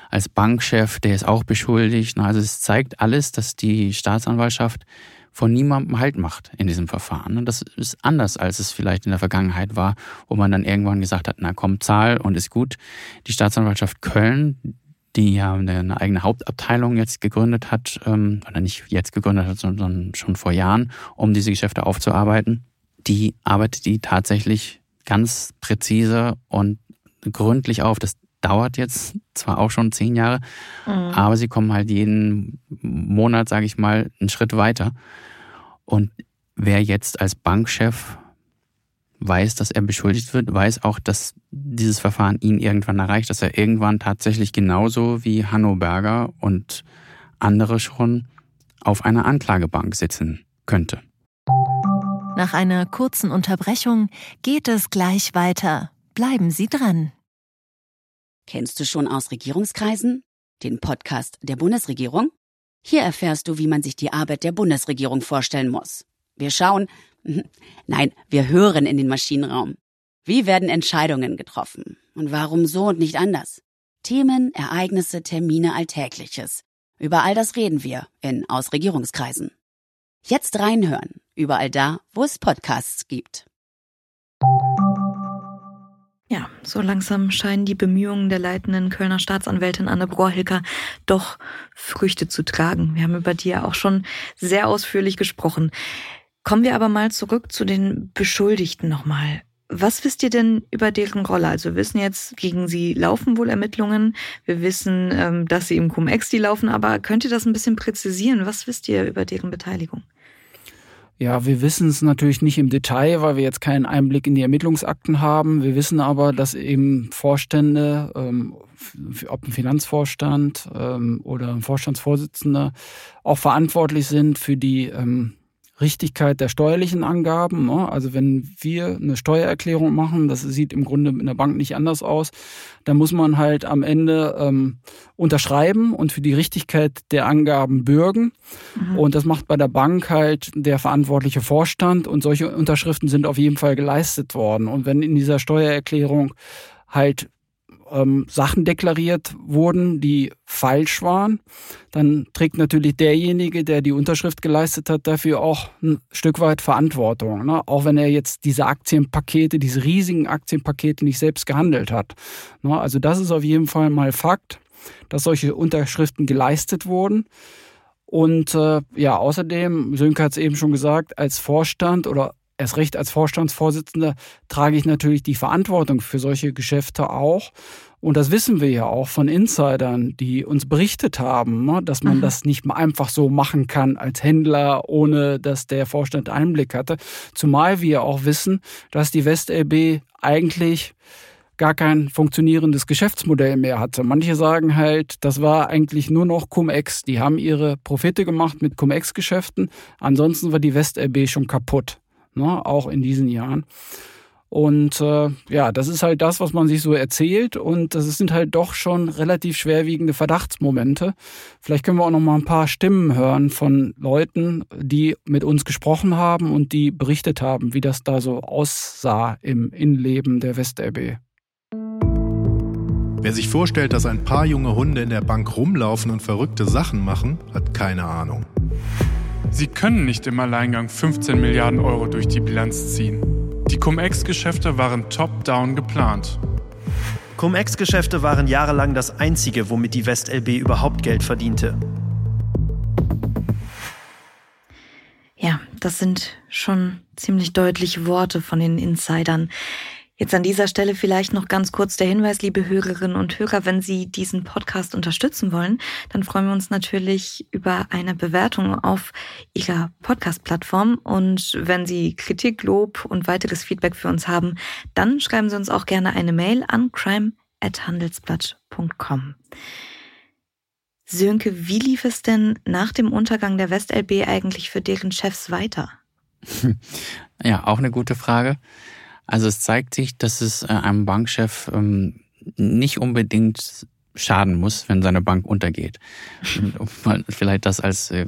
als Bankchef, der ist auch beschuldigt. Also es zeigt alles, dass die Staatsanwaltschaft von niemandem Halt macht in diesem Verfahren. Und das ist anders, als es vielleicht in der Vergangenheit war, wo man dann irgendwann gesagt hat, na komm, Zahl und ist gut. Die Staatsanwaltschaft Köln, die ja eine eigene Hauptabteilung jetzt gegründet hat, ähm, oder nicht jetzt gegründet hat, sondern schon vor Jahren, um diese Geschäfte aufzuarbeiten, die arbeitet die tatsächlich ganz präzise und gründlich auf. Das dauert jetzt zwar auch schon zehn Jahre, mhm. aber sie kommen halt jeden Monat, sage ich mal, einen Schritt weiter. Und wer jetzt als Bankchef weiß, dass er beschuldigt wird, weiß auch, dass dieses Verfahren ihn irgendwann erreicht, dass er irgendwann tatsächlich genauso wie Hanno Berger und andere schon auf einer Anklagebank sitzen könnte. Nach einer kurzen Unterbrechung geht es gleich weiter. Bleiben Sie dran. Kennst du schon aus Regierungskreisen? Den Podcast der Bundesregierung? Hier erfährst du, wie man sich die Arbeit der Bundesregierung vorstellen muss. Wir schauen, nein, wir hören in den Maschinenraum. Wie werden Entscheidungen getroffen? Und warum so und nicht anders? Themen, Ereignisse, Termine, Alltägliches. Über all das reden wir in Aus Regierungskreisen. Jetzt reinhören, überall da, wo es Podcasts gibt. Ja, so langsam scheinen die Bemühungen der leitenden Kölner Staatsanwältin Anne Brohrhilker doch Früchte zu tragen. Wir haben über die ja auch schon sehr ausführlich gesprochen. Kommen wir aber mal zurück zu den Beschuldigten nochmal. Was wisst ihr denn über deren Rolle? Also wir wissen jetzt, gegen sie laufen wohl Ermittlungen. Wir wissen, ähm, dass sie im Cum-Ex die laufen, aber könnt ihr das ein bisschen präzisieren? Was wisst ihr über deren Beteiligung? Ja, wir wissen es natürlich nicht im Detail, weil wir jetzt keinen Einblick in die Ermittlungsakten haben. Wir wissen aber, dass eben Vorstände, ähm, ob ein Finanzvorstand ähm, oder ein Vorstandsvorsitzender, auch verantwortlich sind für die ähm, Richtigkeit der steuerlichen Angaben. Ne? Also wenn wir eine Steuererklärung machen, das sieht im Grunde in der Bank nicht anders aus, dann muss man halt am Ende ähm, unterschreiben und für die Richtigkeit der Angaben bürgen. Mhm. Und das macht bei der Bank halt der verantwortliche Vorstand und solche Unterschriften sind auf jeden Fall geleistet worden. Und wenn in dieser Steuererklärung halt ähm, Sachen deklariert wurden, die falsch waren, dann trägt natürlich derjenige, der die Unterschrift geleistet hat, dafür auch ein Stück weit Verantwortung. Ne? Auch wenn er jetzt diese Aktienpakete, diese riesigen Aktienpakete nicht selbst gehandelt hat. Ne? Also das ist auf jeden Fall mal Fakt, dass solche Unterschriften geleistet wurden. Und äh, ja, außerdem, Sönke hat es eben schon gesagt, als Vorstand oder erst recht als Vorstandsvorsitzender trage ich natürlich die Verantwortung für solche Geschäfte auch. Und das wissen wir ja auch von Insidern, die uns berichtet haben, ne, dass man mhm. das nicht einfach so machen kann als Händler, ohne dass der Vorstand Einblick hatte. Zumal wir auch wissen, dass die WestLB eigentlich gar kein funktionierendes Geschäftsmodell mehr hatte. Manche sagen halt, das war eigentlich nur noch Cum-Ex. Die haben ihre Profite gemacht mit Cum-Ex-Geschäften. Ansonsten war die WestLB schon kaputt ne, auch in diesen Jahren. Und äh, ja, das ist halt das, was man sich so erzählt. Und das sind halt doch schon relativ schwerwiegende Verdachtsmomente. Vielleicht können wir auch noch mal ein paar Stimmen hören von Leuten, die mit uns gesprochen haben und die berichtet haben, wie das da so aussah im Innenleben der WestLB. Wer sich vorstellt, dass ein paar junge Hunde in der Bank rumlaufen und verrückte Sachen machen, hat keine Ahnung. Sie können nicht im Alleingang 15 Milliarden Euro durch die Bilanz ziehen. Die Cum-Ex-Geschäfte waren top-down geplant. Cum-Ex-Geschäfte waren jahrelang das einzige, womit die WestLB überhaupt Geld verdiente. Ja, das sind schon ziemlich deutliche Worte von den Insidern. Jetzt an dieser Stelle vielleicht noch ganz kurz der Hinweis, liebe Hörerinnen und Hörer, wenn Sie diesen Podcast unterstützen wollen, dann freuen wir uns natürlich über eine Bewertung auf Ihrer Podcast-Plattform. Und wenn Sie Kritik, Lob und weiteres Feedback für uns haben, dann schreiben Sie uns auch gerne eine Mail an crime@handelsblatt.com. Sönke, wie lief es denn nach dem Untergang der WestLB eigentlich für deren Chefs weiter? Ja, auch eine gute Frage. Also es zeigt sich, dass es äh, einem Bankchef ähm, nicht unbedingt schaden muss, wenn seine Bank untergeht. Vielleicht das als äh,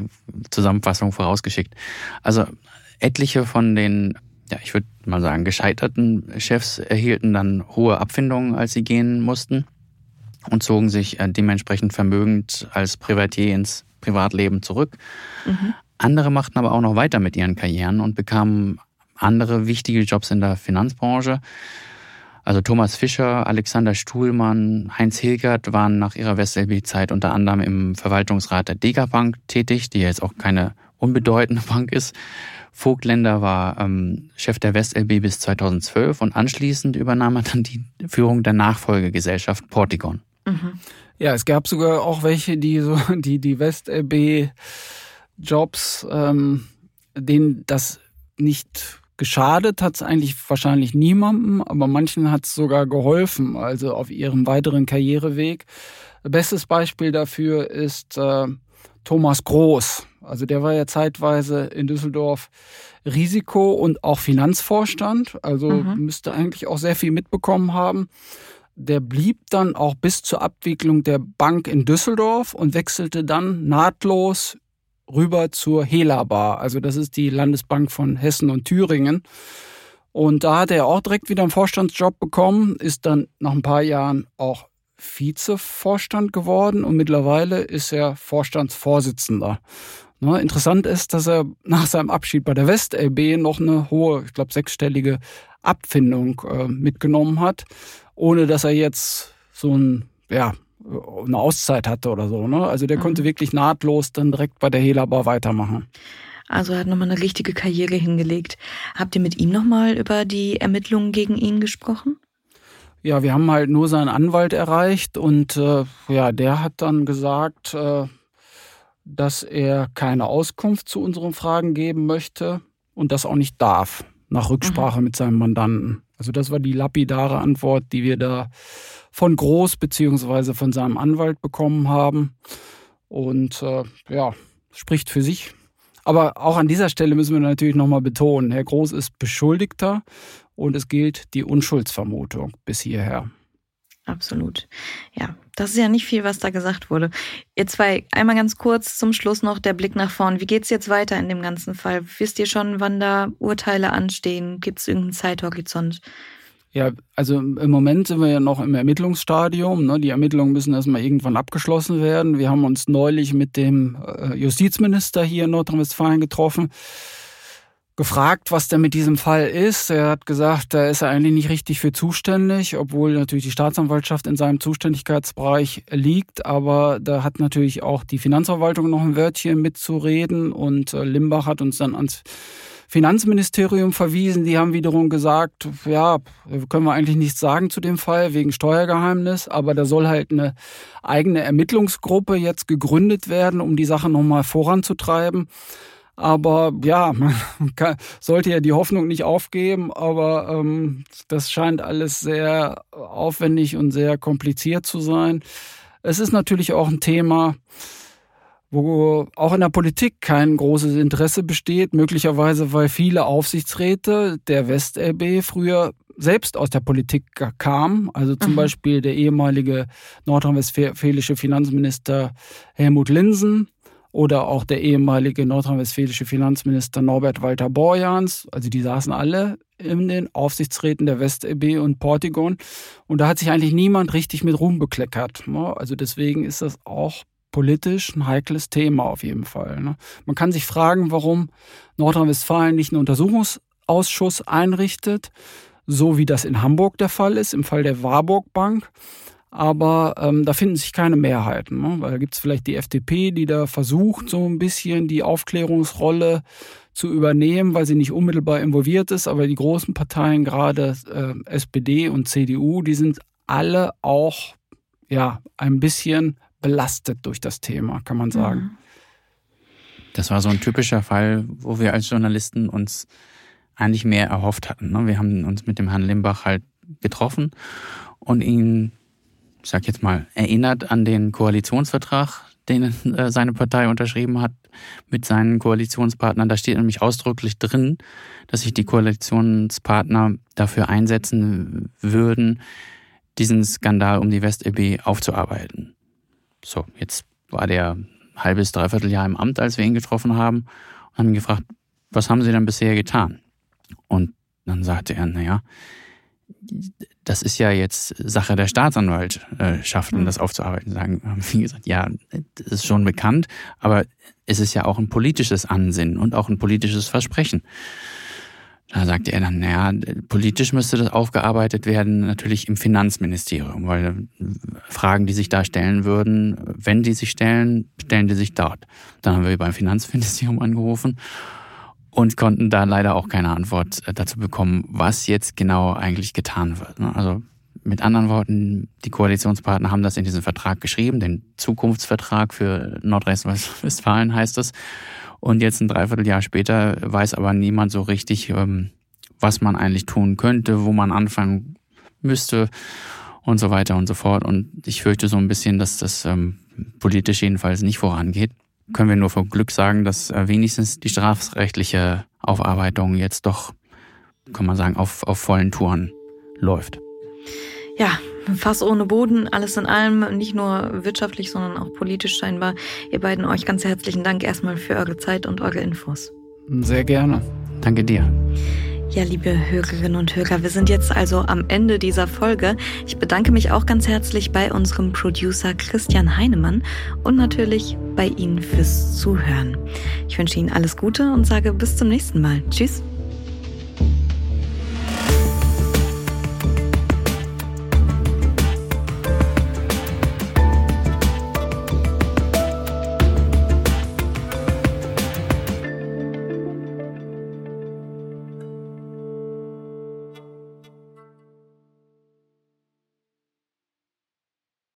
Zusammenfassung vorausgeschickt. Also etliche von den, ja, ich würde mal sagen, gescheiterten Chefs erhielten dann hohe Abfindungen, als sie gehen mussten und zogen sich äh, dementsprechend vermögend als Privatier ins Privatleben zurück. Mhm. Andere machten aber auch noch weiter mit ihren Karrieren und bekamen andere wichtige Jobs in der Finanzbranche. Also Thomas Fischer, Alexander Stuhlmann, Heinz Hilgert waren nach ihrer WestLB-Zeit unter anderem im Verwaltungsrat der Dega Bank tätig, die jetzt auch keine unbedeutende Bank ist. Vogtländer war ähm, Chef der WestLB bis 2012 und anschließend übernahm er dann die Führung der Nachfolgegesellschaft Portigon. Mhm. Ja, es gab sogar auch welche, die so die die WestLB Jobs, ähm, denen das nicht geschadet, hat es eigentlich wahrscheinlich niemandem, aber manchen hat es sogar geholfen, also auf ihrem weiteren Karriereweg. Bestes Beispiel dafür ist äh, Thomas Groß. Also der war ja zeitweise in Düsseldorf Risiko- und auch Finanzvorstand, also mhm. müsste eigentlich auch sehr viel mitbekommen haben. Der blieb dann auch bis zur Abwicklung der Bank in Düsseldorf und wechselte dann nahtlos rüber zur Hela Also das ist die Landesbank von Hessen und Thüringen. Und da hat er auch direkt wieder einen Vorstandsjob bekommen, ist dann nach ein paar Jahren auch Vizevorstand geworden und mittlerweile ist er Vorstandsvorsitzender. Ne, interessant ist, dass er nach seinem Abschied bei der WestLB noch eine hohe, ich glaube sechsstellige Abfindung äh, mitgenommen hat, ohne dass er jetzt so ein, ja, eine Auszeit hatte oder so. Ne? Also der mhm. konnte wirklich nahtlos dann direkt bei der Helabar weitermachen. Also er hat nochmal eine richtige Karriere hingelegt. Habt ihr mit ihm nochmal über die Ermittlungen gegen ihn gesprochen? Ja, wir haben halt nur seinen Anwalt erreicht und äh, ja, der hat dann gesagt, äh, dass er keine Auskunft zu unseren Fragen geben möchte und das auch nicht darf, nach Rücksprache mhm. mit seinem Mandanten. Also das war die lapidare Antwort, die wir da von Groß beziehungsweise von seinem Anwalt bekommen haben. Und äh, ja, spricht für sich. Aber auch an dieser Stelle müssen wir natürlich nochmal betonen, Herr Groß ist Beschuldigter und es gilt die Unschuldsvermutung bis hierher. Absolut. Ja, das ist ja nicht viel, was da gesagt wurde. Ihr zwei, einmal ganz kurz zum Schluss noch der Blick nach vorn. Wie geht's jetzt weiter in dem ganzen Fall? Wisst ihr schon, wann da Urteile anstehen? Gibt es irgendeinen Zeithorizont? Ja, also im Moment sind wir ja noch im Ermittlungsstadium. Ne? Die Ermittlungen müssen erstmal irgendwann abgeschlossen werden. Wir haben uns neulich mit dem äh, Justizminister hier in Nordrhein-Westfalen getroffen gefragt, was denn mit diesem Fall ist. Er hat gesagt, da ist er eigentlich nicht richtig für zuständig, obwohl natürlich die Staatsanwaltschaft in seinem Zuständigkeitsbereich liegt. Aber da hat natürlich auch die Finanzverwaltung noch ein Wörtchen mitzureden. Und äh, Limbach hat uns dann ans Finanzministerium verwiesen. Die haben wiederum gesagt, ja, können wir eigentlich nichts sagen zu dem Fall wegen Steuergeheimnis, aber da soll halt eine eigene Ermittlungsgruppe jetzt gegründet werden, um die Sache nochmal voranzutreiben. Aber ja, man kann, sollte ja die Hoffnung nicht aufgeben, aber ähm, das scheint alles sehr aufwendig und sehr kompliziert zu sein. Es ist natürlich auch ein Thema, wo auch in der Politik kein großes Interesse besteht, möglicherweise weil viele Aufsichtsräte der WestLB früher selbst aus der Politik kamen. Also zum mhm. Beispiel der ehemalige nordrhein-westfälische Finanzminister Helmut Linsen oder auch der ehemalige nordrhein-westfälische Finanzminister Norbert Walter Borjans. Also die saßen alle in den Aufsichtsräten der WestEB und Portigon. Und da hat sich eigentlich niemand richtig mit Ruhm bekleckert. Ne? Also deswegen ist das auch politisch ein heikles Thema auf jeden Fall. Ne? Man kann sich fragen, warum Nordrhein-Westfalen nicht einen Untersuchungsausschuss einrichtet, so wie das in Hamburg der Fall ist, im Fall der Warburg Bank aber ähm, da finden sich keine Mehrheiten, ne? weil da gibt es vielleicht die FDP, die da versucht, so ein bisschen die Aufklärungsrolle zu übernehmen, weil sie nicht unmittelbar involviert ist, aber die großen Parteien, gerade äh, SPD und CDU, die sind alle auch ja ein bisschen belastet durch das Thema, kann man sagen. Mhm. Das war so ein typischer Fall, wo wir als Journalisten uns eigentlich mehr erhofft hatten. Ne? Wir haben uns mit dem Herrn Limbach halt getroffen und ihn ich sag jetzt mal, erinnert an den Koalitionsvertrag, den äh, seine Partei unterschrieben hat mit seinen Koalitionspartnern. Da steht nämlich ausdrücklich drin, dass sich die Koalitionspartner dafür einsetzen würden, diesen Skandal um die WestEB aufzuarbeiten. So, jetzt war der halbes, dreiviertel Jahr im Amt, als wir ihn getroffen haben und haben ihn gefragt, was haben Sie denn bisher getan? Und dann sagte er, naja, das ist ja jetzt Sache der Staatsanwaltschaft, um das aufzuarbeiten. Sagen, wie gesagt, ja, das ist schon bekannt, aber es ist ja auch ein politisches Ansinnen und auch ein politisches Versprechen. Da sagte er dann, naja, politisch müsste das aufgearbeitet werden, natürlich im Finanzministerium, weil Fragen, die sich da stellen würden, wenn die sich stellen, stellen die sich dort. Dann haben wir beim Finanzministerium angerufen und konnten da leider auch keine Antwort äh, dazu bekommen, was jetzt genau eigentlich getan wird. Ne? Also mit anderen Worten, die Koalitionspartner haben das in diesen Vertrag geschrieben, den Zukunftsvertrag für Nordrhein-Westfalen heißt es. Und jetzt ein Dreivierteljahr später weiß aber niemand so richtig, ähm, was man eigentlich tun könnte, wo man anfangen müsste und so weiter und so fort. Und ich fürchte so ein bisschen, dass das ähm, politisch jedenfalls nicht vorangeht. Können wir nur vor Glück sagen, dass äh, wenigstens die strafrechtliche Aufarbeitung jetzt doch, kann man sagen, auf, auf vollen Touren läuft. Ja, Fass ohne Boden, alles in allem, nicht nur wirtschaftlich, sondern auch politisch scheinbar. Ihr beiden euch ganz herzlichen Dank erstmal für eure Zeit und eure Infos. Sehr gerne. Danke dir. Ja, liebe Hörerinnen und Hörer, wir sind jetzt also am Ende dieser Folge. Ich bedanke mich auch ganz herzlich bei unserem Producer Christian Heinemann und natürlich bei Ihnen fürs Zuhören. Ich wünsche Ihnen alles Gute und sage bis zum nächsten Mal. Tschüss.